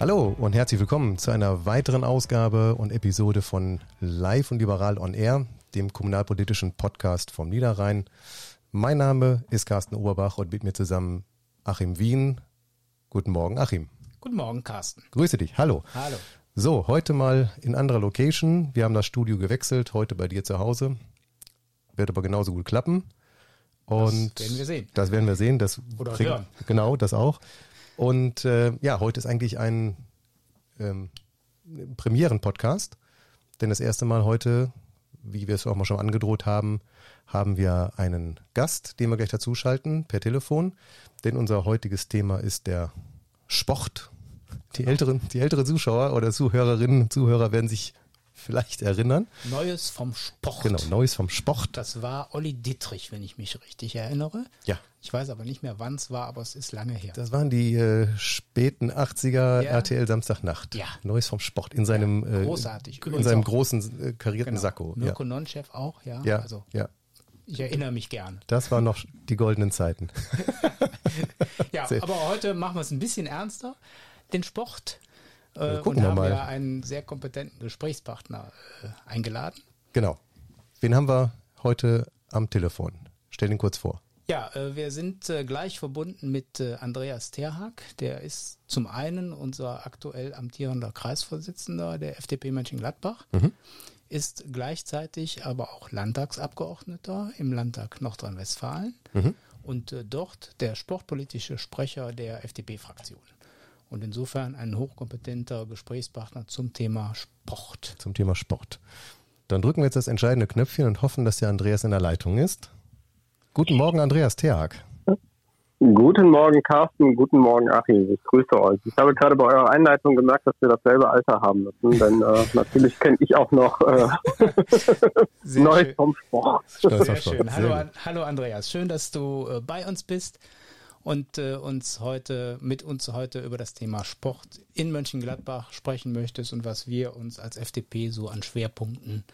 Hallo und herzlich willkommen zu einer weiteren Ausgabe und Episode von Live und Liberal on Air, dem kommunalpolitischen Podcast vom Niederrhein. Mein Name ist Carsten Oberbach und mit mir zusammen Achim Wien. Guten Morgen, Achim. Guten Morgen, Carsten. Grüße dich. Hallo. Hallo. So, heute mal in anderer Location. Wir haben das Studio gewechselt, heute bei dir zu Hause. Wird aber genauso gut klappen. Und das werden wir sehen. Das werden wir sehen. Das Oder bringt, hören. Genau, das auch. Und äh, ja, heute ist eigentlich ein ähm, Premieren-Podcast. Denn das erste Mal heute, wie wir es auch mal schon angedroht haben, haben wir einen Gast, den wir gleich dazuschalten per Telefon. Denn unser heutiges Thema ist der Sport. Die älteren, die älteren Zuschauer oder Zuhörerinnen und Zuhörer werden sich vielleicht erinnern. Neues vom Sport. Genau, Neues vom Sport. Das war Olli Dittrich, wenn ich mich richtig erinnere. Ja. Ich weiß aber nicht mehr, wann es war, aber es ist lange her. Das waren die äh, späten 80er Ja. RTL Samstagnacht. Ja. Neues vom Sport in seinem, Ja, äh, großartig. in Übrigens seinem auch- großen äh, karierten Genau. Sakko. Ja. Mirko Nonchev auch, ja. Ja, Also ja, ich erinnere mich gern. das waren noch die goldenen Zeiten. Ja, aber heute machen wir es ein bisschen ernster, den Sport. Äh, und wir haben mal. ja einen sehr kompetenten Gesprächspartner äh, eingeladen. Genau. Wen haben wir heute am Telefon? Stell ihn kurz vor. Ja, äh, wir sind äh, gleich verbunden mit äh, Andreas Terhag. Der ist zum einen unser aktuell amtierender Kreisvorsitzender der FDP Mönchengladbach, ist gleichzeitig aber auch Landtagsabgeordneter im Landtag Nordrhein-Westfalen und äh, dort der sportpolitische Sprecher der FDP-Fraktion. Und insofern ein hochkompetenter Gesprächspartner zum Thema Sport. zum Thema Sport. Dann drücken wir jetzt das entscheidende Knöpfchen und hoffen, dass der Andreas in der Leitung ist. Guten Morgen, Andreas Theag. Guten Morgen, Carsten. Guten Morgen, Achim. Ich grüße euch. Ich habe gerade bei eurer Einleitung gemerkt, dass wir dasselbe Alter haben müssen, denn äh, natürlich kenne ich auch noch äh, Neues vom Sport. Sehr schön. Hallo, hallo Andreas, schön, dass du äh, bei uns bist und äh, uns heute mit uns heute über das Thema Sport in Mönchengladbach sprechen möchtest und was wir uns als FDP so an Schwerpunkten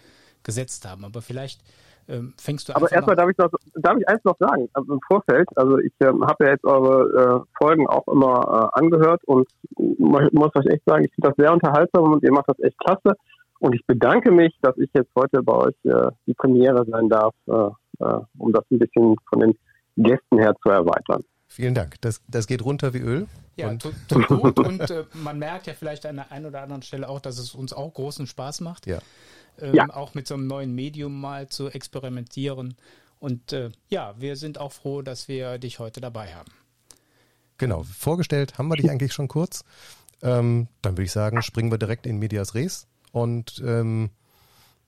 gesetzt haben. Aber vielleicht ähm, fängst du Aber einfach erstmal mal, darf ich noch, darf ich eins noch sagen, also im Vorfeld. Also ich ähm, habe ja jetzt eure äh, Folgen auch immer äh, angehört und mu- muss euch echt sagen, ich finde das sehr unterhaltsam und ihr macht das echt klasse. Und ich bedanke mich, dass ich jetzt heute bei euch äh, die Premiere sein darf, äh, äh, um das ein bisschen von den Gästen her zu erweitern. Vielen Dank. Das, das geht runter wie Öl. ja, und, tut, tut gut und äh, man merkt ja vielleicht an der einen oder anderen Stelle auch, dass es uns auch großen Spaß macht. ja. ähm, Ja. auch mit so einem neuen Medium mal zu experimentieren. Und äh, ja, wir sind auch froh, dass wir dich heute dabei haben. Genau, vorgestellt haben wir dich eigentlich schon kurz. Ähm, dann würde ich sagen, springen wir direkt in Medias Res. Und ähm,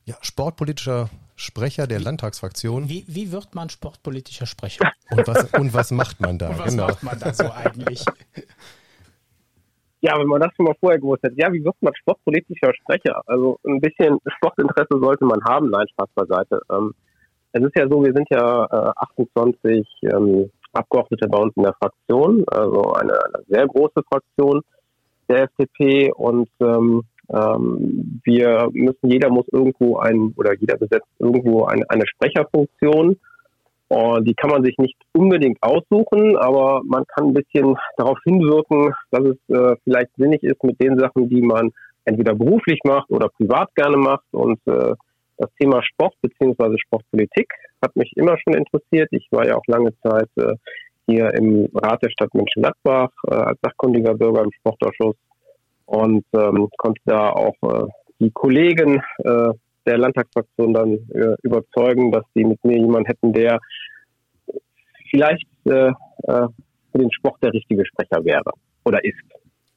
ja, sportpolitischer Sprecher der Landtagsfraktion. Wie, wie wird man sportpolitischer Sprecher? Und was, und was macht man da? Und was genau. macht man da so eigentlich? Ja, wenn man das schon mal vorher gewusst hätte. Ja, wie wird man sportpolitischer Sprecher? Also ein bisschen Sportinteresse sollte man haben. Nein, Spaß beiseite. Ähm, es ist ja so, wir sind ja äh, 28 ähm, Abgeordnete bei uns in der Fraktion, also eine, eine sehr große Fraktion der FDP und ähm, ähm, wir müssen, jeder muss irgendwo ein, oder jeder besetzt irgendwo eine, eine Sprecherfunktion. Und die kann man sich nicht unbedingt aussuchen, aber man kann ein bisschen darauf hinwirken, dass es äh, vielleicht sinnig ist mit den Sachen, die man entweder beruflich macht oder privat gerne macht. Und äh, das Thema Sport bzw. Sportpolitik hat mich immer schon interessiert. Ich war ja auch lange Zeit äh, hier im Rat der Stadt Mönchengladbach als sachkundiger Bürger im Sportausschuss und ähm, konnte da auch äh, die Kollegen äh, der Landtagsfraktion dann äh, überzeugen, dass sie mit mir jemanden hätten, der vielleicht äh, äh, für den Sport der richtige Sprecher wäre oder ist.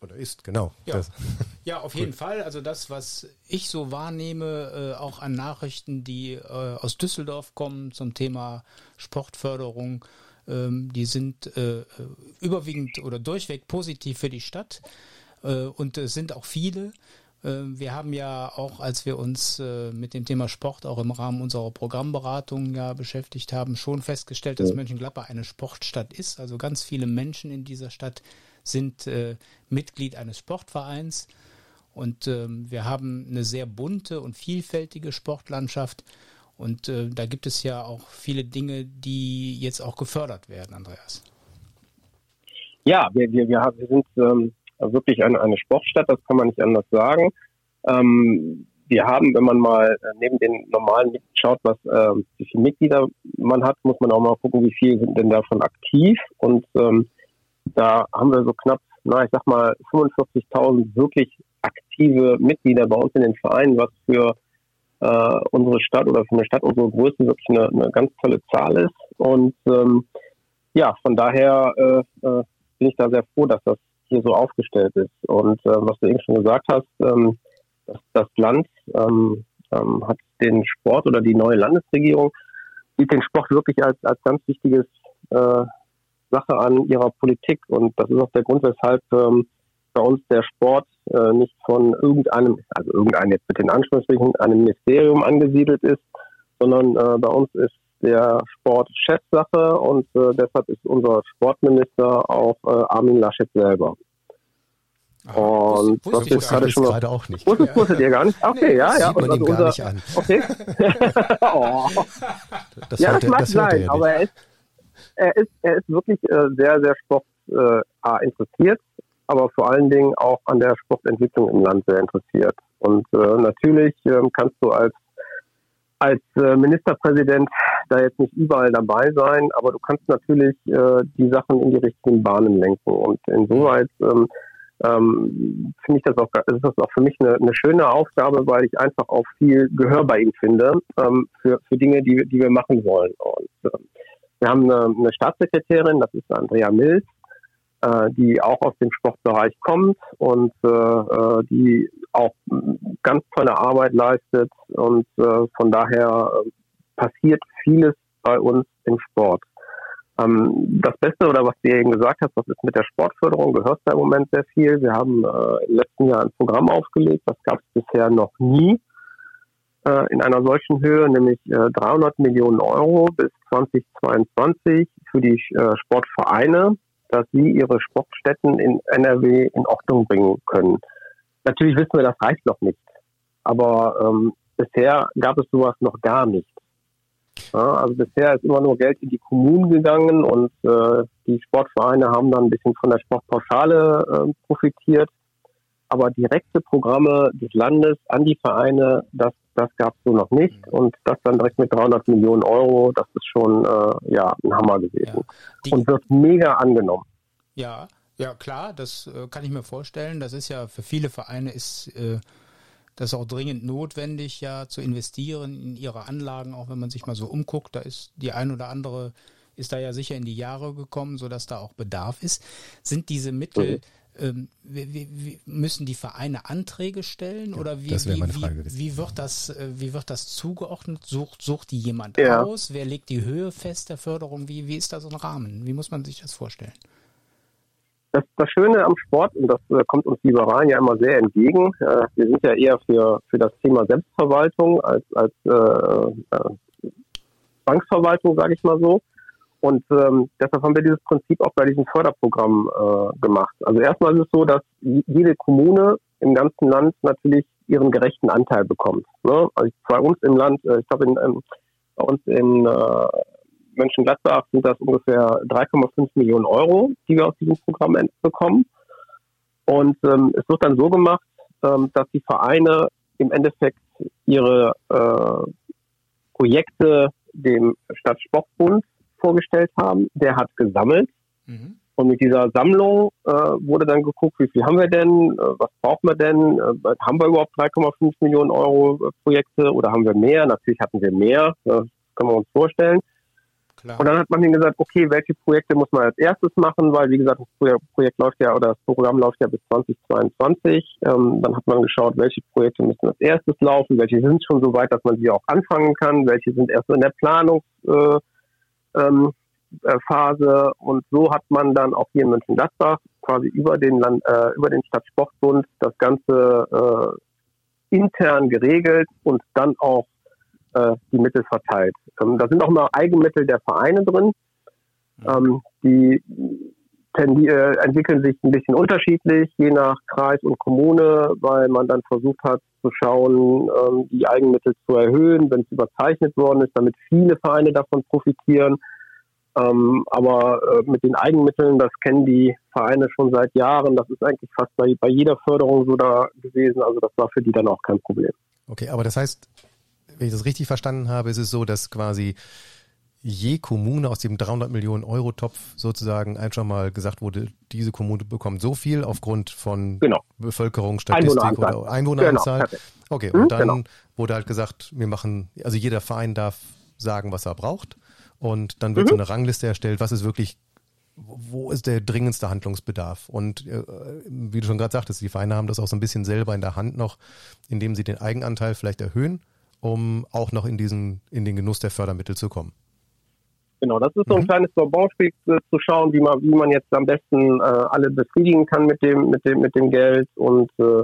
Oder ist, genau. Ja. Das, Ja, auf jeden Fall. Also das, was ich so wahrnehme, äh, auch an Nachrichten, die äh, aus Düsseldorf kommen zum Thema Sportförderung, ähm, die sind überwiegend oder durchweg positiv für die Stadt äh, und es sind auch viele. Äh, Wir haben ja auch, als wir uns äh, mit dem Thema Sport auch im Rahmen unserer Programmberatung ja beschäftigt haben, schon festgestellt, dass Mönchengladbach eine Sportstadt ist. Also ganz viele Menschen in dieser Stadt sind äh, Mitglied eines Sportvereins. Und ähm, wir haben eine sehr bunte und vielfältige Sportlandschaft. Und äh, da gibt es ja auch viele Dinge, die jetzt auch gefördert werden, Andreas. Ja, wir, wir, wir, haben, wir sind ähm, wirklich eine, eine Sportstadt, das kann man nicht anders sagen. Ähm, wir haben, wenn man mal äh, neben den normalen schaut, was äh, wie viele Mitglieder man hat, muss man auch mal gucken, wie viele sind denn davon aktiv. Und ähm, da haben wir so knapp, na ich sag mal 45.000 wirklich aktive Mitglieder bei uns in den Vereinen, was für äh, unsere Stadt oder für eine Stadt unserer Größe wirklich eine, eine ganz tolle Zahl ist. Und ähm, ja, von daher äh, äh, bin ich da sehr froh, dass das hier so aufgestellt ist. Und äh, was du eben schon gesagt hast, ähm, das, das Land ähm, ähm, hat den Sport oder die neue Landesregierung sieht den Sport wirklich als, als ganz wichtiges äh, Sache an ihrer Politik. Und das ist auch der Grund, weshalb ähm, bei uns der Sport äh, nicht von irgendeinem, also irgendeinem jetzt mit den Anschlussrichtungen, einem Ministerium angesiedelt ist, sondern äh, bei uns ist der Sport Chefsache und äh, deshalb ist unser Sportminister auch äh, Armin Laschet selber. Aha, und wusste, wusste ich gerade schon gerade auch nicht. Wusstet, wusstet ihr gar nicht? Okay, ja, ja. Sieht man also ihm gar nicht an. Okay. oh. Das ja, das mag sein, aber er ist, er ist, er ist wirklich äh, sehr, sehr sport äh, interessiert, aber vor allen Dingen auch an der Sportentwicklung im Land sehr interessiert. Und äh, natürlich äh, kannst du als als äh, Ministerpräsident da jetzt nicht überall dabei sein, aber du kannst natürlich äh, die Sachen in die richtigen Bahnen lenken. Und insoweit ähm, ähm, finde ich das auch, ist das auch für mich eine, eine, schöne Aufgabe, weil ich einfach auch viel Gehör bei ihm finde ähm, für, für Dinge, die, die wir machen wollen. Und äh, wir haben eine, eine Staatssekretärin, das ist Andrea Mills, äh, die auch aus dem Sportbereich kommt und äh, äh die auch ganz tolle Arbeit leistet. Und äh, von daher äh, passiert vieles bei uns im Sport. Ähm, das Beste oder was du eben gesagt hast, was ist mit der Sportförderung, gehört da im Moment sehr viel. Wir haben äh, im letzten Jahr ein Programm aufgelegt, das gab es bisher noch nie äh, in einer solchen Höhe, nämlich äh, 300 Millionen Euro bis 2022 für die äh, Sportvereine, dass sie ihre Sportstätten in NRW in Ordnung bringen können. Natürlich wissen wir, das reicht noch nicht, aber ähm, bisher gab es sowas noch gar nicht. Ja, also bisher ist immer nur Geld in die Kommunen gegangen und äh, die Sportvereine haben dann ein bisschen von der Sportpauschale äh, profitiert. Aber direkte Programme des Landes an die Vereine, das, das gab es so noch nicht. Mhm. Und das dann direkt mit 300 Millionen Euro, das ist schon äh, ja, ein Hammer gewesen. Ja, und wird mega angenommen. Ja, ja klar, das äh, kann ich mir vorstellen. Das ist ja für viele Vereine ist äh, das ist auch dringend notwendig, ja, zu investieren in ihre Anlagen, auch wenn man sich mal so umguckt. Da ist die ein oder andere ist da ja sicher in die Jahre gekommen, sodass da auch Bedarf ist. Sind diese Mittel, mhm. ähm, wie, wie, müssen die Vereine Anträge stellen oder wie, das wie, meine Frage wie, wie, wird das, äh, wie wird das zugeordnet? Sucht, sucht die jemand ja. aus? Wer legt die Höhe fest der Förderung? Wie, wie ist da so ein Rahmen? Wie muss man sich das vorstellen? Das, das Schöne am Sport, und das äh, kommt uns Liberalen ja immer sehr entgegen, äh, wir sind ja eher für, für das Thema Selbstverwaltung als, als äh, äh, Banksverwaltung, sage ich mal so. Und ähm, deshalb haben wir dieses Prinzip auch bei diesem Förderprogramm äh, gemacht. Also erstmal ist es so, dass jede Kommune im ganzen Land natürlich ihren gerechten Anteil bekommt. Ne? Also bei uns im Land, äh, ich glaube in, in, bei uns in äh, Mönchengladbach sind das ungefähr 3,5 Millionen Euro, die wir aus diesem Programm bekommen. Und ähm, es wird dann so gemacht, ähm, dass die Vereine im Endeffekt ihre äh, Projekte dem Stadtsportbund vorgestellt haben. Der hat gesammelt. Mhm. Und mit dieser Sammlung äh, wurde dann geguckt, wie viel haben wir denn, äh, was brauchen wir denn, äh, haben wir überhaupt 3,5 Millionen Euro äh, Projekte oder haben wir mehr? Natürlich hatten wir mehr, das können wir uns vorstellen. Klar. Und dann hat man ihnen gesagt, okay, welche Projekte muss man als erstes machen, weil wie gesagt, das Projekt läuft ja oder das Programm läuft ja bis 2022. Ähm, dann hat man geschaut, welche Projekte müssen als erstes laufen, welche sind schon so weit, dass man sie auch anfangen kann, welche sind erst in der Planungsphase. Äh, ähm, äh, und so hat man dann auch hier in Mönchengladbach quasi über den Land, äh, über den Stadtsportbund das Ganze äh, intern geregelt und dann auch äh, die Mittel verteilt. Ähm, da sind auch immer Eigenmittel der Vereine drin. Ähm, die äh, entwickeln sich ein bisschen unterschiedlich, je nach Kreis und Kommune, weil man dann versucht hat zu schauen, ähm, die Eigenmittel zu erhöhen, wenn es überzeichnet worden ist, damit viele Vereine davon profitieren. Ähm, aber äh, mit den Eigenmitteln, das kennen die Vereine schon seit Jahren. Das ist eigentlich fast bei, bei jeder Förderung so da gewesen. Also das war für die dann auch kein Problem. Okay, aber das heißt, wenn ich das richtig verstanden habe, ist es so, dass quasi je Kommune aus dem 300 Millionen Euro Topf sozusagen einfach mal gesagt wurde, diese Kommune bekommt so viel aufgrund von genau. Bevölkerungsstatistik Einwohneranzahl. oder Einwohneranzahl. Genau, okay, Mhm, und dann genau. wurde halt gesagt, wir machen, also jeder Verein darf sagen, was er braucht und dann wird so Mhm. eine Rangliste erstellt, was ist wirklich wo ist der dringendste Handlungsbedarf? Und äh, wie du schon gerade sagtest, die Vereine haben das auch so ein bisschen selber in der Hand noch, indem sie den Eigenanteil vielleicht erhöhen, um auch noch in diesen, in den Genuss der Fördermittel zu kommen. Genau, das ist so ein Mhm. kleines Bonbonspiel äh, zu schauen, wie man, wie man jetzt am besten äh, alle befriedigen kann mit dem, mit dem, mit dem Geld. Und äh,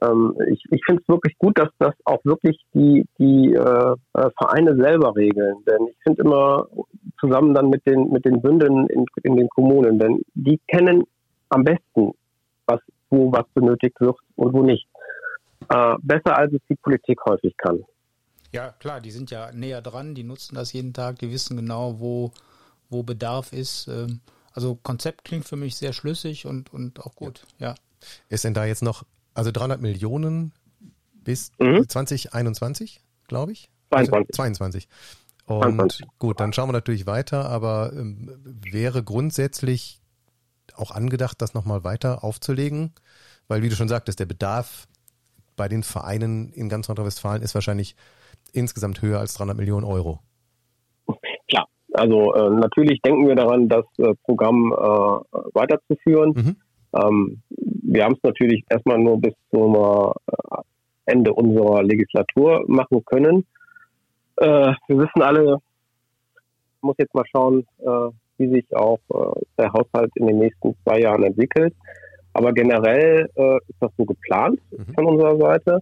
ähm, ich, ich finde es wirklich gut, dass das auch wirklich die, die äh, äh, Vereine selber regeln. Denn ich finde immer zusammen dann mit den, mit den Bünden in, in den Kommunen, denn die kennen am besten, was, wo was benötigt wird und wo nicht. Äh, besser als es die Politik häufig kann. Ja, klar, die sind ja näher dran, die nutzen das jeden Tag, die wissen genau, wo, wo Bedarf ist. Ähm, Also Konzept klingt für mich sehr schlüssig und, und auch gut, ja. Ist denn da jetzt noch, also 300 Millionen bis Mhm. 2021, glaube ich? 22. 22. Und 22. gut, dann schauen wir natürlich weiter, aber ähm, wäre grundsätzlich auch angedacht, das nochmal weiter aufzulegen? Weil, wie du schon sagtest, der Bedarf bei den Vereinen in ganz Nordrhein-Westfalen ist wahrscheinlich insgesamt höher als 300 Millionen Euro. Klar, also äh, natürlich denken wir daran, das äh, Programm äh, weiterzuführen. Mhm. Ähm, wir haben es natürlich erstmal nur bis zum äh, Ende unserer Legislatur machen können. Äh, wir wissen alle, muss jetzt mal schauen, äh, wie sich auch der Haushalt in den nächsten zwei Jahren entwickelt. Aber generell ist das so geplant Mhm. von unserer Seite.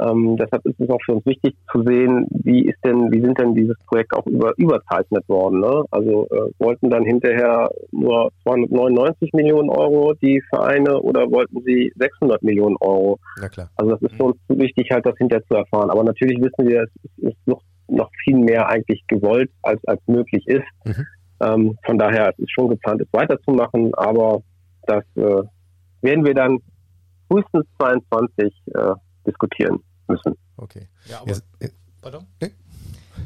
Ähm, deshalb ist es auch für uns wichtig zu sehen, wie ist denn, wie sind denn dieses Projekt auch über, überzeichnet worden. Ne? Also äh, wollten dann hinterher nur 299 Millionen Euro die Vereine oder wollten sie 600 Millionen Euro? Na klar. Also das ist für uns wichtig, halt das hinterher zu erfahren. Aber natürlich wissen wir, es ist, ist noch, noch viel mehr eigentlich gewollt, als, als möglich ist. Mhm. Ähm, von daher es ist schon geplant, es weiterzumachen, aber das äh, werden wir dann frühestens 22 äh, diskutieren müssen. Okay. Ja, aber, äh, pardon? Nee.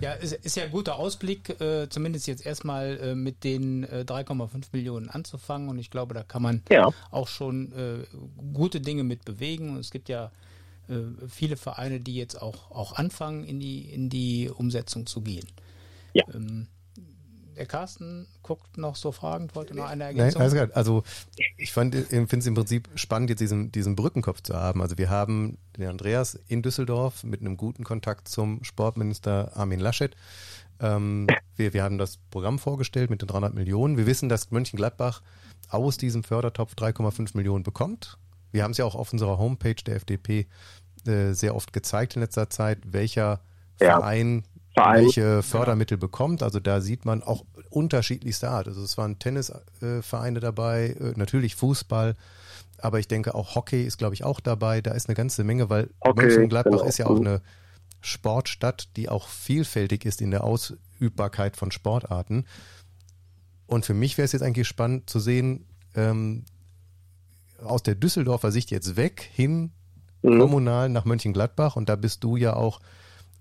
Ja, ist, ist ja ein guter Ausblick, äh, zumindest jetzt erstmal äh, mit den äh, 3,5 Millionen anzufangen und ich glaube, da kann man Ja. auch schon äh, gute Dinge mit bewegen und es gibt ja äh, viele Vereine, die jetzt auch, auch anfangen, in die, in die Umsetzung zu gehen. Ja. Ähm, der Carsten guckt noch so fragend, wollte noch eine Nein, Ergänzung. alles klar. Also ich finde es im Prinzip spannend, jetzt diesen, diesen Brückenkopf zu haben. Also wir haben den Andreas in Düsseldorf mit einem guten Kontakt zum Sportminister Armin Laschet. Ähm, wir, wir haben das Programm vorgestellt mit den 300 Millionen. Wir wissen, dass Mönchengladbach aus diesem Fördertopf 3,5 Millionen bekommt. Wir haben es ja auch auf unserer Homepage der FDP äh, sehr oft gezeigt in letzter Zeit, welcher Ja. Verein Verein. welche Fördermittel bekommt. Also da sieht man auch unterschiedlichste Art. Also es waren Tennisvereine dabei, äh, natürlich Fußball, aber ich denke auch Hockey ist, glaube ich, auch dabei. Da ist eine ganze Menge, weil Hockey, Mönchengladbach genau. ist ja auch eine Sportstadt, die auch vielfältig ist in der Ausübbarkeit von Sportarten. Und für mich wäre es jetzt eigentlich spannend zu sehen, ähm, aus der Düsseldorfer Sicht jetzt weg hin Mhm. kommunal nach Mönchengladbach und da bist du ja auch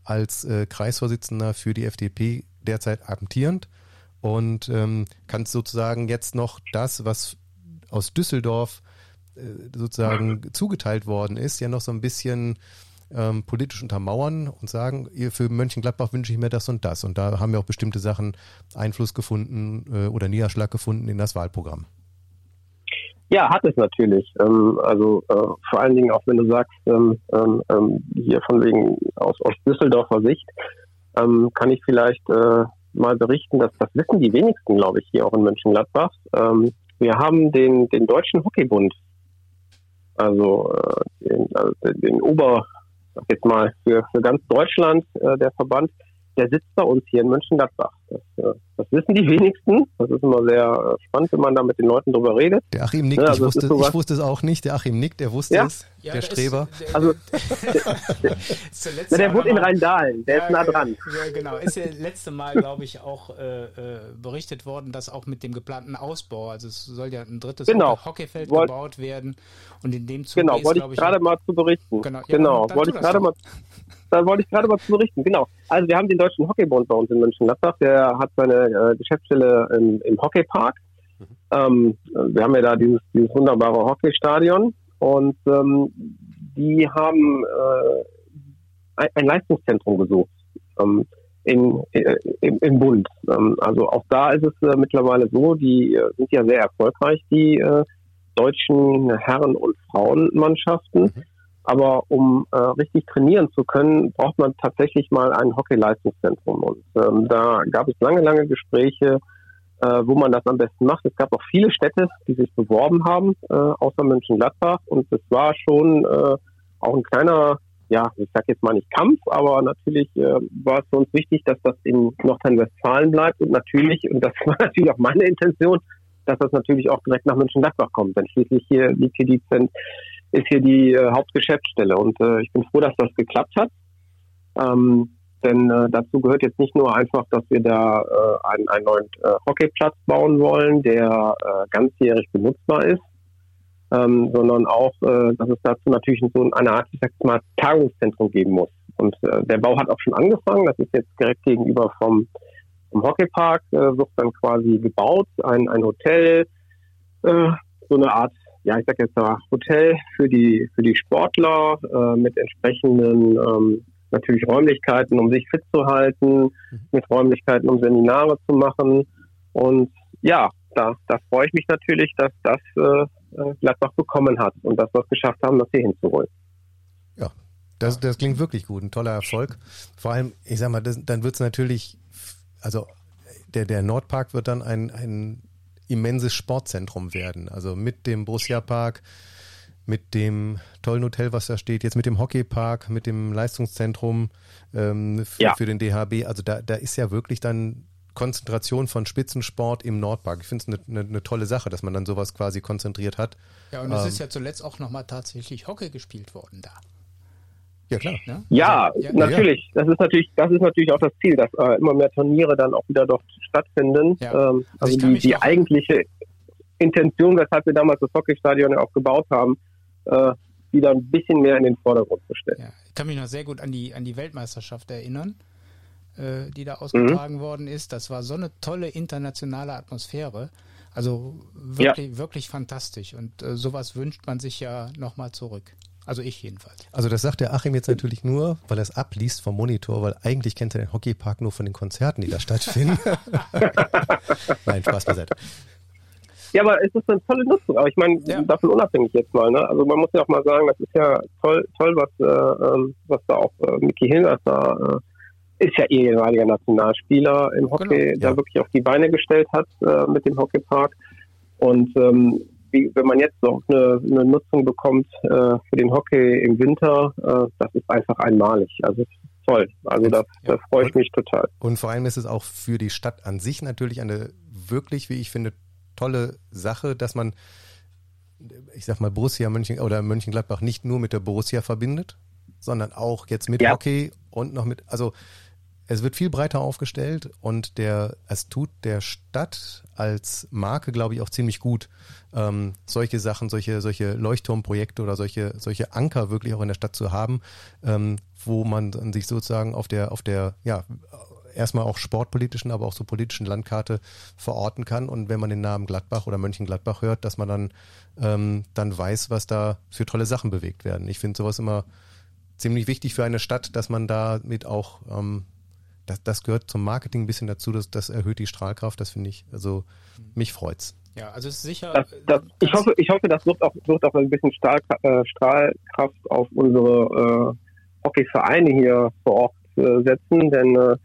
als äh, Kreisvorsitzender für die FDP derzeit amtierend und ähm, kannst sozusagen jetzt noch das, was aus Düsseldorf äh, sozusagen zugeteilt worden ist, ja noch so ein bisschen ähm, politisch untermauern und sagen, für Mönchengladbach wünsche ich mir das und das. Und da haben wir auch bestimmte Sachen Einfluss gefunden äh, oder Niederschlag gefunden in das Wahlprogramm. Ja, hat es natürlich. Ähm, also äh, vor allen Dingen auch wenn du sagst, ähm, ähm, ähm, hier von wegen aus, aus Düsseldorfer Sicht, ähm, kann ich vielleicht äh, mal berichten, dass das wissen die wenigsten, glaube ich, hier auch in Mönchengladbach. Ähm, wir haben den, den Deutschen Hockeybund, also äh, den, also den Ober, sag jetzt mal, für, für ganz Deutschland, äh, der Verband, der sitzt bei uns hier in Mönchengladbach. Das, äh, das wissen die wenigsten. Das ist immer sehr äh, spannend, wenn man da mit den Leuten drüber redet. Der Achim nickt, ja, also ich, wusste, ich wusste es auch nicht. Der Achim nickt, der wusste ja? es, ja, der Streber. Ist, der, also, der, der wohnt in Rheindahlen, der ist nah dran. Ja, genau. Ist ja letzte Mal, glaube ich, auch äh, äh, berichtet worden, dass auch mit dem geplanten Ausbau, also es soll ja ein drittes genau. Hockeyfeld Wollt, gebaut werden und in dem Zuge Genau, wollte ich gerade mal zu berichten. Genau, genau wollte ich gerade mal da wollte ich gerade mal zu berichten. Genau. Also wir haben den Deutschen Hockeybund bei uns in Mönchengladbach. Der hat seine äh, Geschäftsstelle im, im Hockeypark. Mhm. Ähm, wir haben ja da dieses, dieses wunderbare Hockeystadion und ähm, die haben äh, ein, Leistungszentrum gesucht ähm, in, äh, im, im Bund. Ähm, also auch da ist es äh, mittlerweile so, die äh, sind ja sehr erfolgreich, die äh, deutschen Herren- und Frauenmannschaften. Mhm. Aber um äh, richtig trainieren zu können, braucht man tatsächlich mal ein Hockey-Leistungszentrum. Und ähm, da gab es lange, lange Gespräche, äh, wo man das am besten macht. Es gab auch viele Städte, die sich beworben haben, äh, außer Mönchengladbach. Und es war schon äh, auch ein kleiner, ja, ich sag jetzt mal nicht Kampf, aber natürlich äh, war es für uns wichtig, dass das in Nordrhein-Westfalen bleibt. Und natürlich, und das war natürlich auch meine Intention, dass das natürlich auch direkt nach Mönchengladbach kommt. Denn schließlich hier liegt hier die Zent ist hier die äh, Hauptgeschäftsstelle. Und äh, ich bin froh, dass das geklappt hat. Ähm, denn äh, dazu gehört jetzt nicht nur einfach, dass wir da äh, einen, einen neuen äh, Hockeyplatz bauen wollen, der äh, ganzjährig benutzbar ist, ähm, sondern auch, äh, dass es dazu natürlich so eine Art, ich sag mal, Tagungszentrum geben muss. Und äh, der Bau hat auch schon angefangen. Das ist jetzt direkt gegenüber vom, vom Hockeypark, äh, wird dann quasi gebaut, ein, ein Hotel, äh, so eine Art ja, ich sag jetzt mal Hotel für die für die Sportler äh, mit entsprechenden ähm, natürlich Räumlichkeiten, um sich fit zu halten, mhm. mit Räumlichkeiten, um Seminare zu machen. Und ja, da, da freue ich mich natürlich, dass das äh, äh Gladbach bekommen hat und dass wir es geschafft haben, das hier hinzuholen. Ja, das, das klingt wirklich gut, ein toller Erfolg. Vor allem, ich sag mal, das, dann wird es natürlich, also der, der Nordpark wird dann ein, ein immenses Sportzentrum werden. Also mit dem Borussia Park, mit dem tollen Hotel, was da steht, jetzt mit dem Hockeypark, mit dem Leistungszentrum ähm, für, ja. für, den DHB. Also da, da ist ja wirklich dann Konzentration von Spitzensport im Nordpark. Ich finde es eine, eine, eine, tolle Sache, dass man dann sowas quasi konzentriert hat. Ja, und es ähm, ist ja zuletzt auch nochmal tatsächlich Hockey gespielt worden da. Ja, klar. Ne? Ja, also, ja, natürlich. Ja. Das ist natürlich, das ist natürlich auch das Ziel, dass äh, immer mehr Turniere dann auch wieder dort stattfinden. Ja. Ähm, also, also die, die eigentliche Intention, weshalb wir damals das Hockeystadion ja auch gebaut haben, äh, wieder ein bisschen mehr in den Vordergrund zu stellen. Ja, ich kann mich noch sehr gut an die, an die Weltmeisterschaft erinnern, äh, die da ausgetragen mhm. worden ist. Das war so eine tolle internationale Atmosphäre. Also wirklich, ja. wirklich fantastisch. Und äh, sowas wünscht man sich ja nochmal zurück. Also ich jedenfalls. Also das sagt der Achim jetzt natürlich nur, weil er es abliest vom Monitor, weil eigentlich kennt er den Hockeypark nur von den Konzerten, die da stattfinden. Nein, Spaß beiseite. Ja, aber es ist eine tolle Nutzung. Aber ich meine, ja. davon unabhängig jetzt mal. Ne? Also man muss ja auch mal sagen, das ist ja toll, toll was, äh, ähm, was da auch äh, Mickey Hillers da äh, ist ja ehemaliger Nationalspieler im Hockey, genau, ja. der wirklich auf die Beine gestellt hat äh, mit dem Hockeypark. Und ähm, wie, wenn man jetzt noch eine, eine Nutzung bekommt äh, für den Hockey im Winter, äh, das ist einfach einmalig. Also toll. Also da, ja. freue ich mich total. Und vor allem ist es auch für die Stadt an sich natürlich eine wirklich, wie ich finde, tolle Sache, dass man, ich sag mal, Borussia Mönchen oder Mönchengladbach nicht nur mit der Borussia verbindet, sondern auch jetzt mit ja. Hockey und noch mit, also es wird viel breiter aufgestellt und der, es tut der Stadt als Marke, glaube ich, auch ziemlich gut, ähm, solche Sachen, solche, solche Leuchtturmprojekte oder solche, solche Anker wirklich auch in der Stadt zu haben, ähm, wo man sich sozusagen auf der, auf der, ja, erstmal auch sportpolitischen, aber auch so politischen Landkarte verorten kann. Und wenn man den Namen Gladbach oder Mönchengladbach hört, dass man dann, ähm, dann weiß, was da für tolle Sachen bewegt werden. Ich finde sowas immer ziemlich wichtig für eine Stadt, dass man damit auch ähm, das, das gehört zum Marketing ein bisschen dazu, das, das erhöht die Strahlkraft, das finde ich, also mich freut's. Ja, also es ist sicher. Das, das, ich, hoffe, ich hoffe, das wird auch, wird auch ein bisschen Stahl, äh, Strahlkraft auf unsere äh, Hockeyvereine hier vor Ort äh, setzen, denn äh,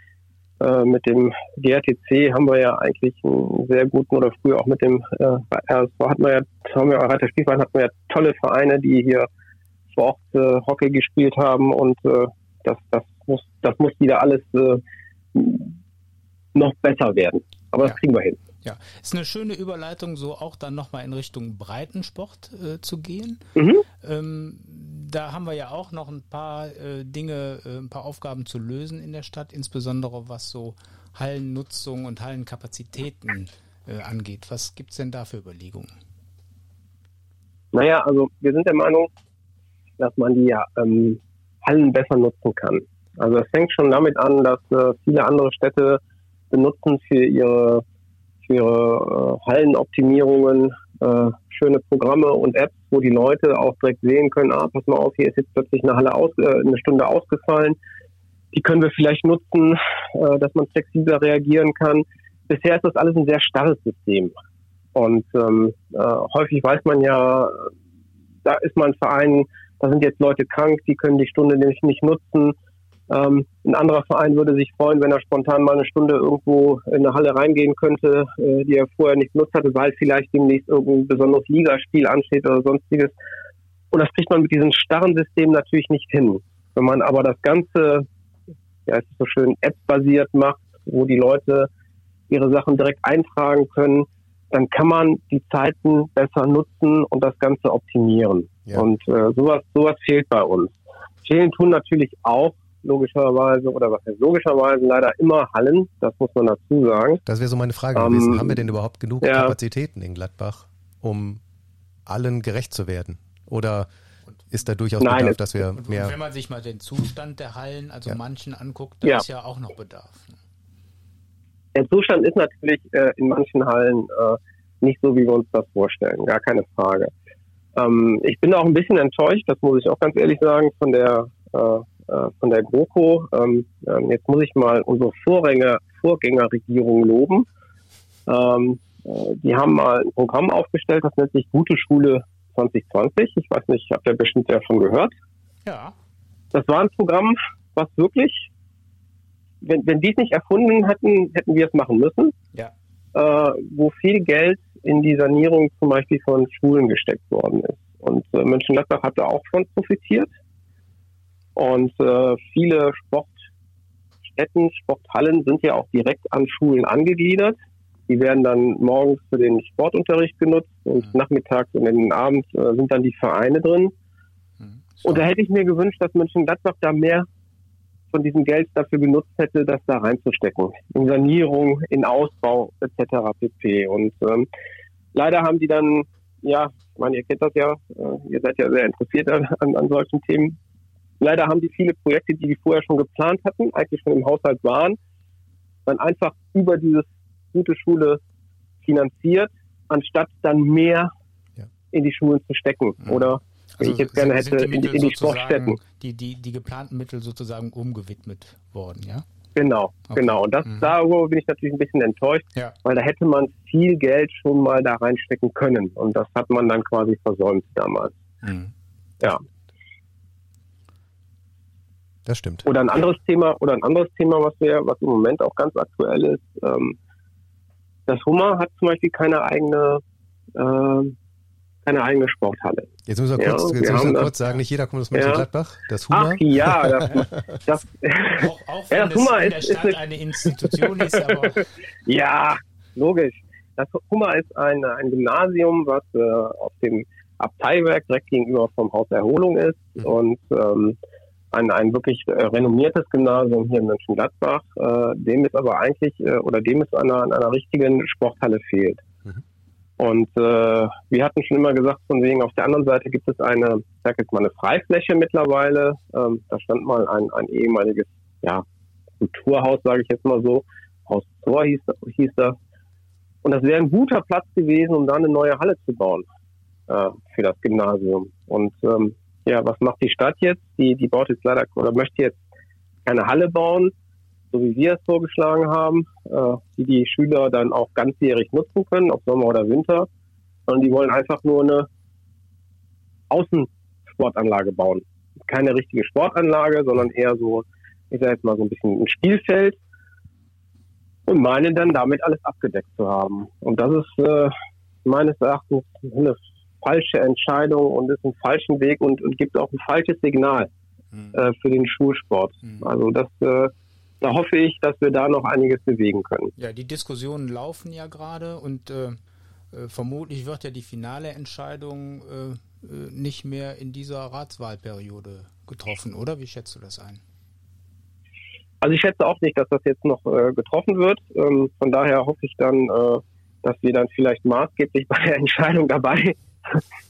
äh mit dem GRTC haben wir ja eigentlich einen sehr guten oder früher auch mit dem äh, RSV hatten wir ja, haben wir Reiter Spielverein hatten wir ja tolle Vereine, die hier vor Ort äh, Hockey gespielt haben und äh, das, das muss, das muss wieder alles äh, noch besser werden. Aber das Ja. kriegen wir hin. Ja, ist eine schöne Überleitung, so auch dann nochmal in Richtung Breitensport äh, zu gehen. Mhm. Ähm, da haben wir ja auch noch ein paar äh, Dinge, äh, ein paar Aufgaben zu lösen in der Stadt, insbesondere was so Hallennutzung und Hallenkapazitäten äh, angeht. Was gibt's denn da für Überlegungen? Naja, also wir sind der Meinung, dass man die ähm, Hallen besser nutzen kann. Also es fängt schon damit an, dass äh, viele andere Städte benutzen für ihre, für äh, Hallenoptimierungen äh, schöne Programme und Apps, wo die Leute auch direkt sehen können, ah, pass mal auf, hier ist jetzt plötzlich eine Halle aus, äh, eine Stunde ausgefallen. Die können wir vielleicht nutzen, äh, dass man flexibler reagieren kann. Bisher ist das alles ein sehr starres System. Und ähm, äh, häufig weiß man ja, da ist mal ein Verein, da sind jetzt Leute krank, die können die Stunde nämlich nicht nutzen. Ähm, ein anderer Verein würde sich freuen, wenn er spontan mal eine Stunde irgendwo in eine Halle reingehen könnte, äh, die er vorher nicht genutzt hatte, weil vielleicht demnächst irgendein besonderes Ligaspiel ansteht oder sonstiges. Und das kriegt man mit diesem starren System natürlich nicht hin. Wenn man aber das Ganze, ja, es ist so schön App-basiert macht, wo die Leute ihre Sachen direkt eintragen können, dann kann man die Zeiten besser nutzen und das Ganze optimieren. Ja. Und äh, sowas, sowas fehlt bei uns. Fehlen tun natürlich auch logischerweise oder was heißt logischerweise leider immer Hallen, das muss man dazu sagen. Das wäre so meine Frage Ähm, gewesen. Haben wir denn überhaupt genug ja. Kapazitäten in Gladbach, um allen gerecht zu werden? Oder ist da durchaus Nein, Bedarf, dass wir Und mehr. wenn man sich mal den Zustand der Hallen, also Ja. manchen anguckt, da Ja. ist ja auch noch Bedarf. Der Zustand ist natürlich äh, in manchen Hallen äh, nicht so, wie wir uns das vorstellen, gar keine Frage. Ähm, ich bin auch ein bisschen enttäuscht, das muss ich auch ganz ehrlich sagen, von der äh, äh, von der GroKo. Ähm, ähm, jetzt muss ich mal unsere Vorgänger, Vorgängerregierung loben. Ähm, äh, die haben mal ein Programm aufgestellt, das nennt sich Gute Schule 2020. Ich weiß nicht, habt ihr bestimmt ja schon gehört. Ja, Das war ein Programm, was wirklich, wenn, wenn die es nicht erfunden hätten, hätten wir es machen müssen. Ja. Äh, wo viel Geld in die Sanierung zum Beispiel von Schulen gesteckt worden ist. Und äh, Mönchengladbach hat da auch von profitiert. Und äh, viele Sportstätten, Sporthallen sind ja auch direkt an Schulen angegliedert. Die werden dann morgens für den Sportunterricht genutzt und Mhm. nachmittags und in den Abend äh, sind dann die Vereine drin. Hm. Und da hätte ich mir gewünscht, dass Mönchengladbach da mehr von diesem Geld dafür genutzt hätte, das da reinzustecken. In Sanierung, in Ausbau etc. pp. Und ähm, leider haben die dann, ja, ich meine, ihr kennt das ja, äh, ihr seid ja sehr interessiert an, an solchen Themen. Leider haben die viele Projekte, die die vorher schon geplant hatten, eigentlich schon im Haushalt waren, dann einfach über dieses gute Schule finanziert, anstatt dann mehr Ja. in die Schulen zu stecken. Mhm. Oder wie ich jetzt gerne hätte, in die, Mittel in die Sportstätten. Die, die, die geplanten Mittel sozusagen umgewidmet worden, ja? Genau, Okay. genau. Und das, Mhm. darüber bin ich natürlich ein bisschen enttäuscht, Ja. weil da hätte man viel Geld schon mal da reinstecken können. Und das hat man dann quasi versäumt damals. Hm. Ja. Das stimmt. Oder ein anderes Thema, oder ein anderes Thema, was wir, was im Moment auch ganz aktuell ist, ähm, das Hummer hat zum Beispiel keine eigene, ähm, keine eigene Sporthalle. Jetzt müssen wir Ja, kurz, wir jetzt müssen wir das- kurz sagen, nicht jeder kommt aus Ja. Mönchengladbach. Das Hummer. Ach ja, das, das, Auch, auch Ja, es Hummer in der ist- ist Stadt eine Institution ist, aber Ja, logisch. Das Hummer ist ein, ein Gymnasium, was äh, auf dem Abteiwerk direkt gegenüber vom Haus Erholung ist Mhm. und ähm, ein, ein wirklich äh, renommiertes Gymnasium hier in Mönchengladbach, äh, dem es aber eigentlich äh, oder dem es an einer, an einer richtigen Sporthalle fehlt. Mhm. Und äh, wir hatten schon immer gesagt, von wegen auf der anderen Seite gibt es eine, ich sag jetzt mal eine Freifläche mittlerweile. Ähm, da stand mal ein, ein ehemaliges ja, Kulturhaus, sage ich jetzt mal so. Haus Tor hieß, hieß das. Und das wäre ein guter Platz gewesen, um da eine neue Halle zu bauen äh, für das Gymnasium. Und ähm, ja, was macht die Stadt jetzt? Die, die baut jetzt leider oder möchte jetzt keine Halle bauen, so wie wir es vorgeschlagen haben, äh, die die Schüler dann auch ganzjährig nutzen können, ob Sommer oder Winter. Sondern die wollen einfach nur eine Außensportanlage bauen. Keine richtige Sportanlage, sondern eher so, ich sag jetzt mal so ein bisschen ein Spielfeld und meinen dann damit alles abgedeckt zu haben. Und das ist äh, meines Erachtens eine falsche Entscheidung und ist ein falschen Weg und, und gibt auch ein falsches Signal hm. äh, für den Schulsport. Hm. Also das, äh, da hoffe ich, dass wir da noch einiges bewegen können. Ja, die Diskussionen laufen ja gerade und äh, äh vermutlich wird ja die finale Entscheidung äh, äh, nicht mehr in dieser Ratswahlperiode getroffen, oder? Wie schätzt du das ein? Also ich schätze auch nicht, dass das jetzt noch getroffen wird. Ähm, von daher hoffe ich dann, dass wir dann vielleicht maßgeblich bei der Entscheidung dabei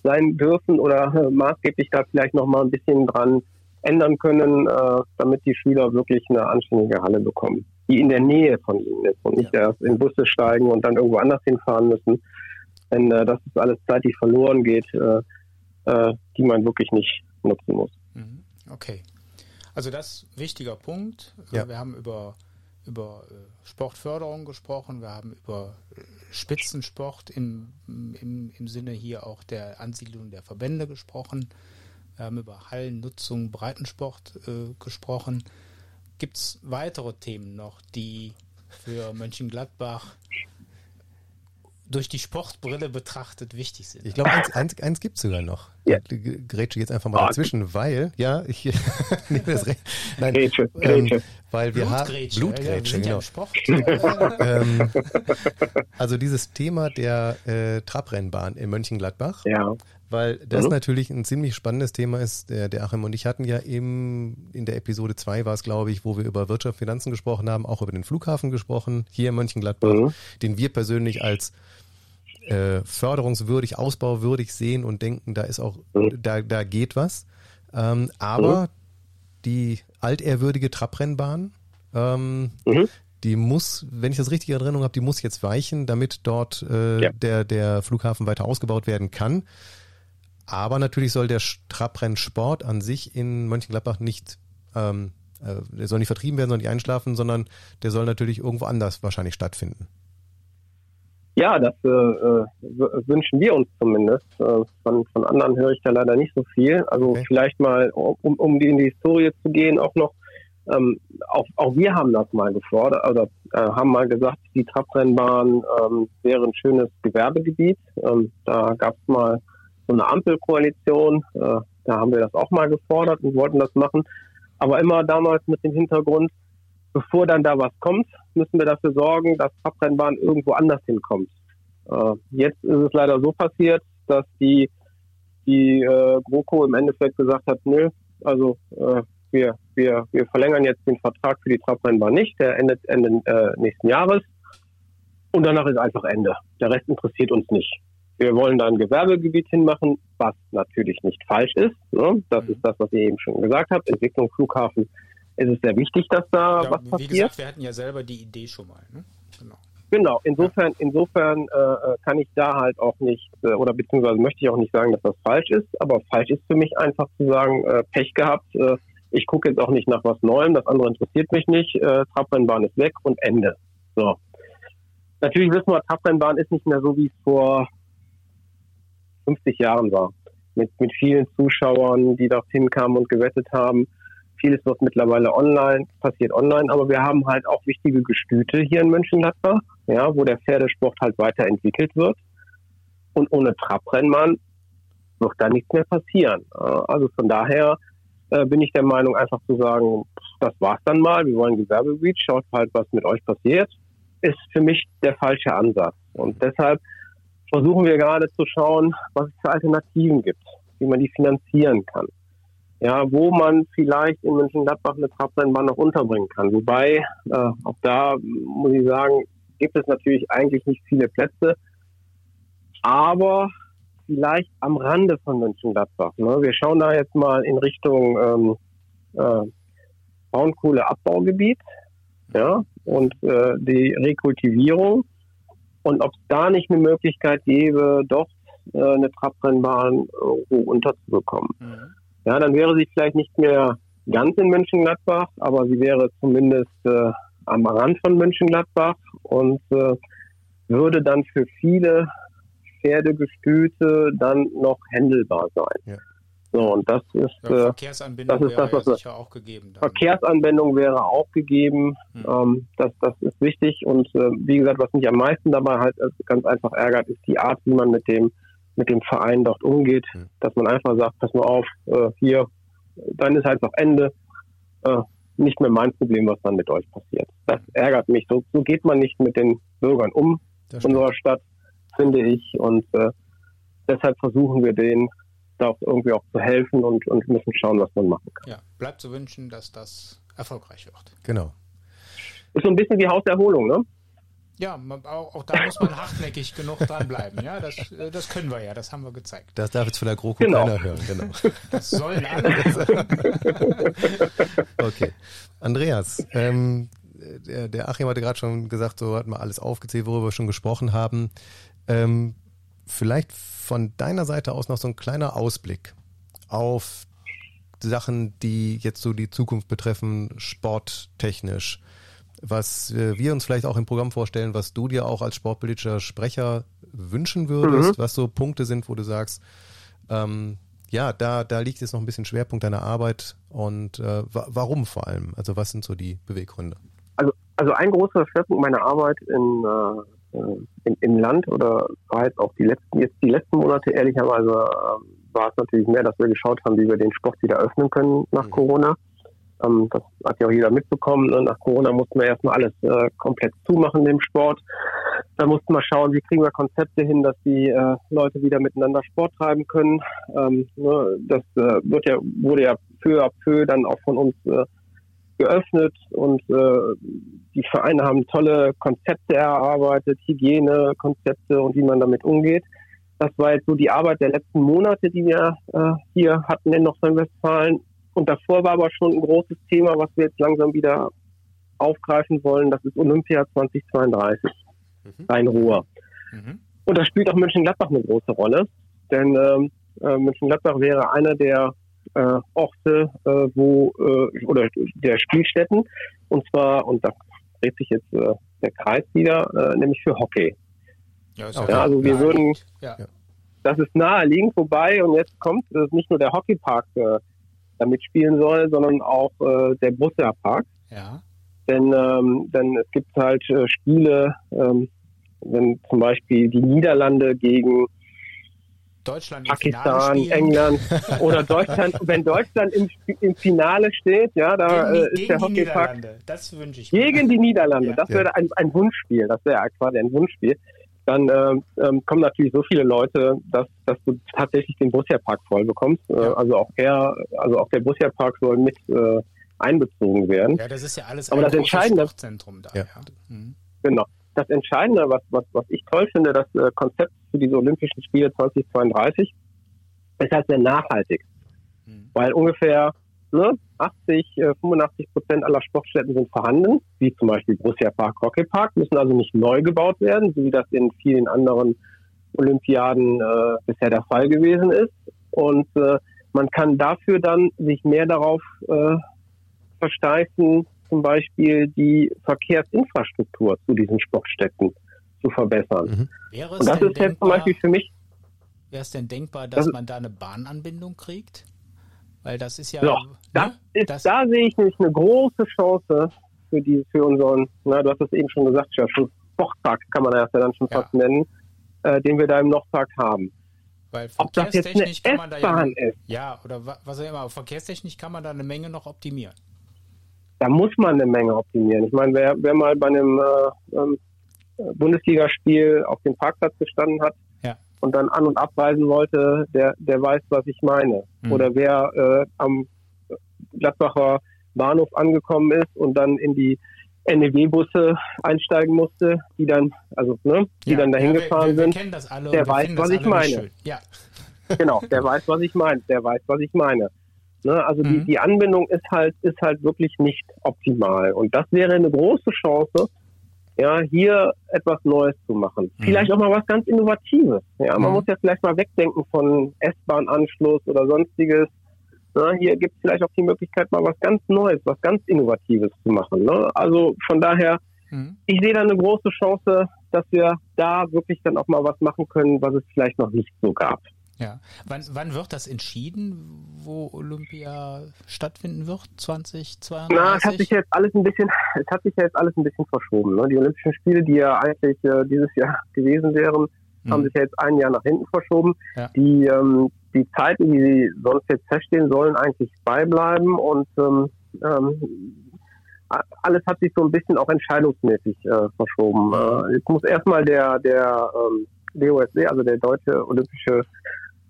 sein dürfen oder äh, maßgeblich da vielleicht noch mal ein bisschen dran ändern können, äh, damit die Schüler wirklich eine anständige Halle bekommen, die in der Nähe von ihnen ist und nicht ja. erst in Busse steigen und dann irgendwo anders hinfahren müssen. Denn äh, das ist alles Zeit, die verloren geht, die man wirklich nicht nutzen muss. Mhm. Okay. Also das ist ein wichtiger Punkt. Ja. Wir haben über, über äh, Sportförderung gesprochen, wir haben über äh, Spitzensport im, im, im Sinne hier auch der Ansiedlung der Verbände gesprochen. Wir haben über Hallennutzung, Breitensport äh, gesprochen. Gibt es weitere Themen noch, die für Mönchengladbach durch die Sportbrille betrachtet wichtig sind. Ich glaube, eins, eins, eins gibt es sogar noch. Ja. Grätsche jetzt einfach mal ah, dazwischen, weil, ja, ich nehme das recht. Nein, Grätsche, Grätsche. Ähm, weil wir haben Blutgrätsche, ja, genau. ähm, also dieses Thema der äh, Trabrennbahn in Mönchengladbach. Ja. Weil das mhm. natürlich ein ziemlich spannendes Thema ist. Der, der Achim und ich hatten ja eben in der Episode 2 war es, glaube ich, wo wir über Wirtschaft, Finanzen gesprochen haben, auch über den Flughafen gesprochen, hier in Mönchengladbach, mhm. den wir persönlich als äh, förderungswürdig, ausbauwürdig sehen und denken, da ist auch, mhm. da, da geht was. Ähm, aber mhm. die altehrwürdige Trabrennbahn, ähm, mhm. die muss, wenn ich das richtig in Erinnerung habe, die muss jetzt weichen, damit dort äh, ja. der, der Flughafen weiter ausgebaut werden kann. Aber natürlich soll der Trabrennsport an sich in Mönchengladbach nicht, ähm, äh, der soll nicht vertrieben werden, soll nicht einschlafen, sondern der soll natürlich irgendwo anders wahrscheinlich stattfinden. Ja, das äh, wünschen wir uns zumindest. Äh, von, von anderen höre ich da leider nicht so viel. Also okay. vielleicht mal, um, um die in die Historie zu gehen, auch noch, ähm, auch, auch wir haben das mal gefordert, also äh, haben mal gesagt, die Trabrennbahn ähm, wäre ein schönes Gewerbegebiet. Ähm, da gab es mal so eine Ampelkoalition, äh, da haben wir das auch mal gefordert und wollten das machen. Aber immer damals mit dem Hintergrund, bevor dann da was kommt, müssen wir dafür sorgen, dass Trabrennbahn irgendwo anders hinkommt. Äh, jetzt ist es leider so passiert, dass die, die äh, GroKo im Endeffekt gesagt hat, nö, also äh, wir, wir, wir verlängern jetzt den Vertrag für die Trabrennbahn nicht, der endet Ende äh, nächsten Jahres. Und danach ist einfach Ende. Der Rest interessiert uns nicht. Wir wollen da ein Gewerbegebiet hinmachen, was natürlich nicht falsch ist. Ne? Das mhm. ist das, was ihr eben schon gesagt habt. Entwicklung Flughafen ist es sehr wichtig, dass da ja, was passiert. Wie gesagt, wir hatten ja selber die Idee schon mal. Ne? Genau. Genau, insofern, insofern äh, äh, kann ich da halt auch nicht, äh, oder beziehungsweise möchte ich auch nicht sagen, dass das falsch ist, aber falsch ist für mich einfach zu sagen, äh, Pech gehabt, äh, ich gucke jetzt auch nicht nach was Neuem, das andere interessiert mich nicht, äh, Trabrennbahn ist weg und Ende. So. Natürlich wissen wir, Trabrennbahn ist nicht mehr so, wie es vor 50 Jahren war. Mit, mit vielen Zuschauern, die dorthin kamen und gewettet haben. Vieles wird mittlerweile online, passiert online, aber wir haben halt auch wichtige Gestüte hier in Mönchengladbach, ja, wo der Pferdesport halt weiterentwickelt wird. Und ohne Trabrennmann wird da nichts mehr passieren. Also von daher äh, bin ich der Meinung, einfach zu sagen, das war's dann mal, wir wollen Gewerbegebiet, schaut halt, was mit euch passiert, ist für mich der falsche Ansatz. Und deshalb versuchen wir gerade zu schauen, was es für Alternativen gibt, wie man die finanzieren kann ja, wo man vielleicht in Mönchengladbach eine Trabrennbahn noch unterbringen kann. Wobei, äh, auch da muss ich sagen, gibt es natürlich eigentlich nicht viele Plätze, aber vielleicht am Rande von Mönchengladbach. Ne? Wir schauen da jetzt mal in Richtung ähm, äh, Braunkohleabbaugebiet ja, und äh, die Rekultivierung und ob es da nicht eine Möglichkeit gäbe, doch äh, eine Trabrennbahn irgendwo unterzubekommen. Mhm ja, dann wäre sie vielleicht nicht mehr ganz in Mönchengladbach, aber sie wäre zumindest äh, am Rand von Mönchengladbach und äh, würde dann für viele Pferdegestüte dann noch händelbar sein. Ja. So, und das ist, ja, äh, Verkehrsanbindung das ist das, was ja sicher auch gegeben. Dann. Verkehrsanbindung wäre auch gegeben. Hm. Ähm, das, das ist wichtig. Und äh, wie gesagt, was mich am meisten dabei halt ganz einfach ärgert, ist die Art, wie man mit dem mit dem Verein dort umgeht, mhm. dass man einfach sagt, pass mal auf, äh, hier, dann ist halt noch Ende. Äh, nicht mehr mein Problem, was dann mit euch passiert. Das ärgert mich. So, so geht man nicht mit den Bürgern um unserer Stadt, finde ich. Und äh, deshalb versuchen wir denen da auch irgendwie auch zu helfen und, und müssen schauen, was man machen kann. Ja, bleibt zu wünschen, dass das erfolgreich wird. Genau. Ist so ein bisschen wie Hauserholung, ne? Ja, auch, auch, da muss man hartnäckig genug dranbleiben. Ja, das, äh, das können wir ja, das haben wir gezeigt. Das darf jetzt von der GroKo genau. keiner hören, genau. Das sollen alle. okay. Andreas, ähm, der, der, Achim hatte gerade schon gesagt, so hat man alles aufgezählt, worüber wir schon gesprochen haben. Ähm, vielleicht von deiner Seite aus noch so ein kleiner Ausblick auf Sachen, die jetzt so die Zukunft betreffen, sporttechnisch was äh, wir uns vielleicht auch im Programm vorstellen, was du dir auch als sportpolitischer Sprecher wünschen würdest, mhm. was so Punkte sind, wo du sagst, ähm, ja, da, da liegt jetzt noch ein bisschen Schwerpunkt deiner Arbeit und äh, warum vor allem? Also was sind so die Beweggründe? Also, also ein großer Schwerpunkt meiner Arbeit in, äh, in, im Land oder war jetzt auch die letzten, jetzt die letzten Monate ehrlicherweise äh, war es natürlich mehr, dass wir geschaut haben, wie wir den Sport wieder öffnen können nach mhm. Corona. Ähm, das hat ja auch jeder mitbekommen. Ne? Nach Corona mussten wir erstmal alles äh, komplett zumachen im Sport. Da mussten wir schauen, wie kriegen wir Konzepte hin, dass die äh, Leute wieder miteinander Sport treiben können. Ähm, ne? Das äh, wird ja, wurde ja peu à peu dann auch von uns äh, geöffnet und äh, die Vereine haben tolle Konzepte erarbeitet, Hygienekonzepte und wie man damit umgeht. Das war jetzt so die Arbeit der letzten Monate, die wir äh, hier hatten in Nordrhein-Westfalen. Und davor war aber schon ein großes Thema, was wir jetzt langsam wieder aufgreifen wollen. Das ist Olympia 2032 mhm. Rhein-Ruhr. Mhm. Und da spielt auch Mönchengladbach eine große Rolle. Denn ähm, äh, Mönchengladbach wäre einer der äh, Orte, äh, wo, äh, oder der Spielstätten. Und zwar, und da dreht sich jetzt äh, der Kreis wieder, äh, nämlich für Hockey. Ja, ja also wir würden, ja. das ist naheliegend vorbei und jetzt kommt, das ist nicht nur der Hockeypark äh, da mitspielen soll, sondern auch äh, der Borussia Park. Ja. Denn, ähm, denn es gibt halt äh, Spiele, ähm, wenn zum Beispiel die Niederlande gegen Deutschland Pakistan, England oder Deutschland, wenn Deutschland im, im Finale steht, ja, da gegen, äh, ist der Hockeypark. Das wünsche ich. Gegen mir. die Niederlande, ja. das wäre ein, ein Wunschspiel, das wäre quasi ein Wunschspiel dann ähm, ähm, kommen natürlich so viele Leute, dass, dass du tatsächlich den Borussia-Park voll bekommst. Äh, also auch er, also auch der Borussia-Park soll mit äh, einbezogen werden. Ja, das ist ja alles Aber ein das Entscheidende, Zentrum da. Ja. ja. Mhm. Genau. Das Entscheidende, was, was, was ich toll finde, das äh, Konzept für diese Olympischen Spiele 2032 ist halt sehr nachhaltig. Mhm. Weil ungefähr ne, 80, 85 äh, Prozent aller Sportstätten sind vorhanden, wie zum Beispiel Borussia Park, Hockey Park, müssen also nicht neu gebaut werden, so wie das in vielen anderen Olympiaden äh, bisher der Fall gewesen ist. Und äh, man kann dafür dann sich mehr darauf äh, versteifen, zum Beispiel die Verkehrsinfrastruktur zu diesen Sportstätten zu verbessern. Mhm. Wäre Und das ist jetzt zum Beispiel für mich. Wäre es denn denkbar, dass das man da eine Bahnanbindung kriegt? Weil das ist ja. So, das ne? ist, das da sehe ich nämlich eine große Chance für die, für unseren, na, du hast es eben schon gesagt, ja, schon Sportpark kann man das ja dann schon ja. fast nennen, äh, den wir da im Nordpark haben. Weil Ob das jetzt eine S-Bahn ja, ist. Ja, oder was auch immer. Verkehrstechnisch kann man da eine Menge noch optimieren. Da muss man eine Menge optimieren. Ich meine, wer, wer mal bei einem äh, ähm, Bundesligaspiel auf dem Parkplatz gestanden hat, und dann an- und abreisen wollte, der, der weiß, was ich meine. Mhm. Oder wer äh, am Gladbacher Bahnhof angekommen ist und dann in die NEW-Busse einsteigen musste, die dann, also ne, die ja, dann dahin ja, gefahren wir, wir, wir sind, alle der weiß, was ich meine. Ja. Genau, der weiß, was ich meine. Der weiß, was ich meine. Ne, also mhm. die, die Anbindung ist halt, ist halt wirklich nicht optimal. Und das wäre eine große Chance, ja, hier etwas Neues zu machen. Mhm. Vielleicht auch mal was ganz Innovatives. Ja, man mhm. muss ja vielleicht mal wegdenken von S-Bahn-Anschluss oder sonstiges. Ja, hier gibt es vielleicht auch die Möglichkeit, mal was ganz Neues, was ganz Innovatives zu machen. Ne? Also von daher, mhm. ich sehe da eine große Chance, dass wir da wirklich dann auch mal was machen können, was es vielleicht noch nicht so gab. Ja. Wann, wann wird das entschieden, wo Olympia stattfinden wird? 2032? Na, es hat sich jetzt alles ein bisschen, es hat sich jetzt alles ein bisschen verschoben. Ne? Die Olympischen Spiele, die ja eigentlich äh, dieses Jahr gewesen wären, hm. haben sich ja jetzt ein Jahr nach hinten verschoben. Ja. Die, ähm, die Zeiten, die sie sonst jetzt feststehen, sollen eigentlich beibleiben und ähm, ähm, alles hat sich so ein bisschen auch entscheidungsmäßig äh, verschoben. Äh, jetzt muss erstmal der, der ähm, DOSD, also der Deutsche Olympische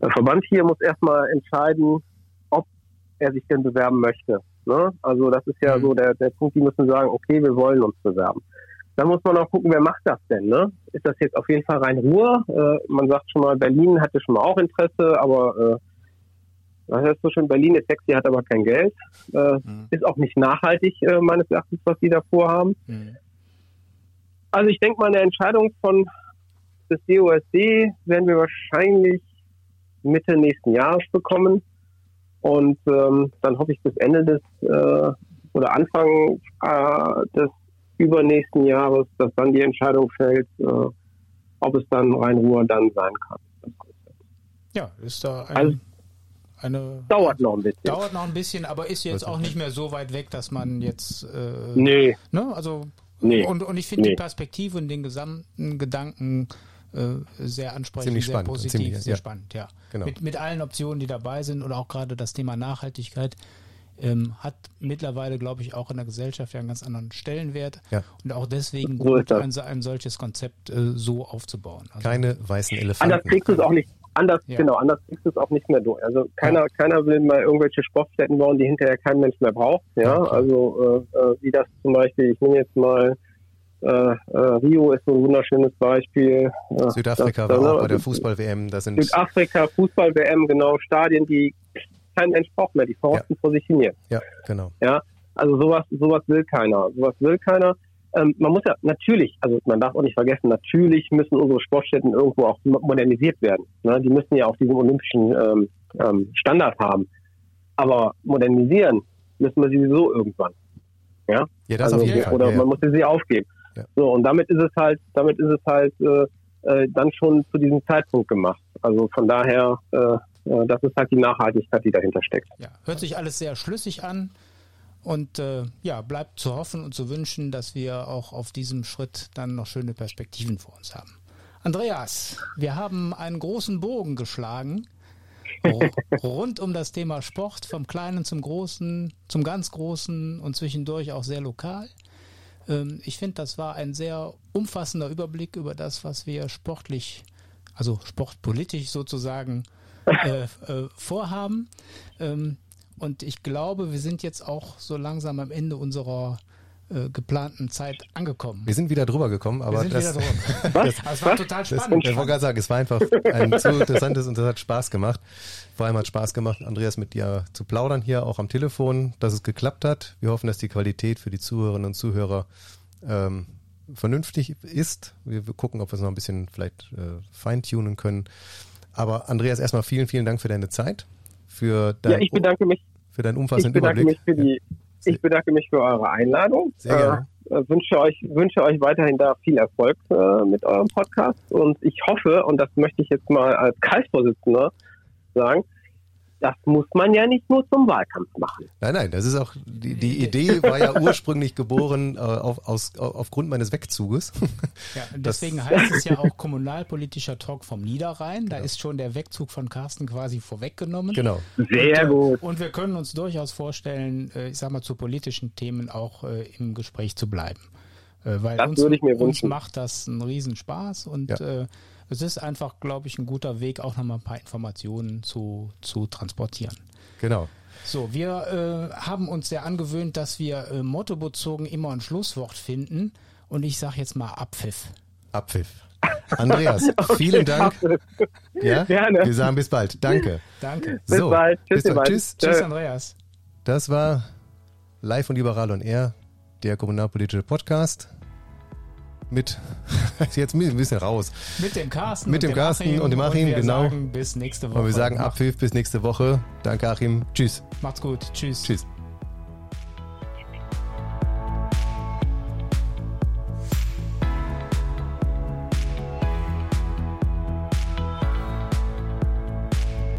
äh, Verband hier, muss erstmal entscheiden, ob er sich denn bewerben möchte. Ne? Also das ist ja mhm. so der, der Punkt, die müssen sagen, okay, wir wollen uns bewerben. Dann muss man auch gucken, wer macht das denn? Ne? Ist das jetzt auf jeden Fall rein Ruhe? Äh, man sagt schon mal, Berlin hatte schon mal auch Interesse, aber äh, was heißt so schön, Berlin ist sexy, hat aber kein Geld. Äh, mhm. Ist auch nicht nachhaltig, äh, meines Erachtens, was die da vorhaben. Mhm. Also ich denke mal, eine Entscheidung von des DOSD werden wir wahrscheinlich Mitte nächsten Jahres bekommen. Und ähm, dann hoffe ich bis Ende des äh, oder Anfang äh, des übernächsten Jahres, dass dann die Entscheidung fällt, äh, ob es dann Rhein-Ruhr dann sein kann. Ja, ist da ein, also, eine. Dauert noch ein bisschen. Dauert noch ein bisschen, aber ist jetzt auch nicht mehr so weit weg, dass man jetzt. Äh, nee. Ne, also. Nee. Und, und ich finde nee. die Perspektive und den gesamten Gedanken sehr ansprechend, ziemlich sehr spannend, positiv, ziemlich, sehr ja. spannend, ja. Genau. Mit, mit allen Optionen, die dabei sind und auch gerade das Thema Nachhaltigkeit ähm, hat mittlerweile, glaube ich, auch in der Gesellschaft ja einen ganz anderen Stellenwert. Ja. Und auch deswegen gut, ein, ein solches Konzept äh, so aufzubauen. Also, Keine weißen Elefanten. Anders kriegst du es auch nicht. Anders, ja. genau, anders kriegst du es auch nicht mehr durch. Also keiner, ja. keiner will mal irgendwelche Sportstätten bauen, die hinterher kein Mensch mehr braucht. Ja, also äh, äh, wie das zum Beispiel, ich nehme jetzt mal äh, äh, Rio ist so ein wunderschönes Beispiel. Äh, Südafrika das, war auch bei der Fußball-WM. Südafrika, Fußball-WM, genau, Stadien, die kein Mensch braucht mehr, die verrosten ja. vor sich hin jetzt. Ja, genau. Ja, also sowas, sowas will keiner. Sowas will keiner. Ähm, man muss ja natürlich, also man darf auch nicht vergessen, natürlich müssen unsere Sportstätten irgendwo auch modernisiert werden. Ne? Die müssen ja auch diesen olympischen ähm, ähm, Standard haben. Aber modernisieren müssen wir sowieso irgendwann. Ja, ja das also, auf jeden Fall. Oder ja, man muss sie aufgeben. Ja. So, und damit ist es halt, damit ist es halt äh, äh, dann schon zu diesem Zeitpunkt gemacht. Also von daher, äh, äh, das ist halt die Nachhaltigkeit, die dahinter steckt. Ja, hört sich alles sehr schlüssig an. Und äh, ja, bleibt zu hoffen und zu wünschen, dass wir auch auf diesem Schritt dann noch schöne Perspektiven vor uns haben. Andreas, wir haben einen großen Bogen geschlagen rund um das Thema Sport, vom Kleinen zum Großen, zum ganz Großen und zwischendurch auch sehr lokal. Ähm, ich finde, das war ein sehr umfassender Überblick über das, was wir sportlich, also sportpolitisch sozusagen äh, äh, vorhaben. Ähm, und ich glaube, wir sind jetzt auch so langsam am Ende unserer äh, geplanten Zeit angekommen. Wir sind wieder drüber gekommen, aber wir sind das, wieder drüber. das, das war total spannend. Das, ich wollte gerade sagen, es war einfach ein zu interessantes und das hat Spaß gemacht. Vor allem hat Spaß gemacht, Andreas, mit dir zu plaudern hier auch am Telefon, dass es geklappt hat. Wir hoffen, dass die Qualität für die Zuhörerinnen und Zuhörer ähm, vernünftig ist. Wir, wir, gucken, ob wir es noch ein bisschen vielleicht äh, feintunen können. Aber Andreas, erstmal vielen, vielen Dank für deine Zeit für dein, ja, ich bedanke mich. Für deinen umfassenden ich bedanke Überblick. Mich für die, ja. Ich bedanke mich für eure Einladung. Sehr gerne. Äh, wünsche euch, wünsche euch weiterhin da viel Erfolg äh, mit eurem Podcast und ich hoffe, und das möchte ich jetzt mal als Kreisvorsitzender sagen, das muss man ja nicht nur zum Wahlkampf machen. Nein, nein, das ist auch, die, die Idee war ja ursprünglich geboren äh, auf, aus, aufgrund meines Wegzuges. Ja, deswegen das, heißt es ja auch kommunalpolitischer Talk vom Niederrhein. Da genau. ist schon der Wegzug von Carsten quasi vorweggenommen. Genau. Sehr und, gut. Und wir können uns durchaus vorstellen, äh, ich sag mal, zu politischen Themen auch äh, im Gespräch zu bleiben. Äh, weil das uns, würde ich mir uns macht das einen Riesenspaß und ja. Es ist einfach, glaube ich, ein guter Weg, auch nochmal ein paar Informationen zu, zu transportieren. Genau. So, wir äh, haben uns sehr angewöhnt, dass wir äh, mottobezogen immer ein Schlusswort finden. Und ich sage jetzt mal Abpfiff. Abpfiff. Andreas, okay, vielen Dank. Ja? Gerne. Wir sagen bis bald. Danke. Danke. Bis so, bald. Tschüss, bis bald. Tschüss. Tschüss, Andreas. Das war Live und Liberal und Er, der kommunalpolitische Podcast mit, jetzt ein bisschen raus. Mit dem Carsten. Mit dem Carsten Achim und dem Achim, und genau. Sagen bis nächste Woche. Und wir sagen Abpfiff bis nächste Woche. Danke, Achim. Tschüss. Macht's gut. Tschüss. Tschüss.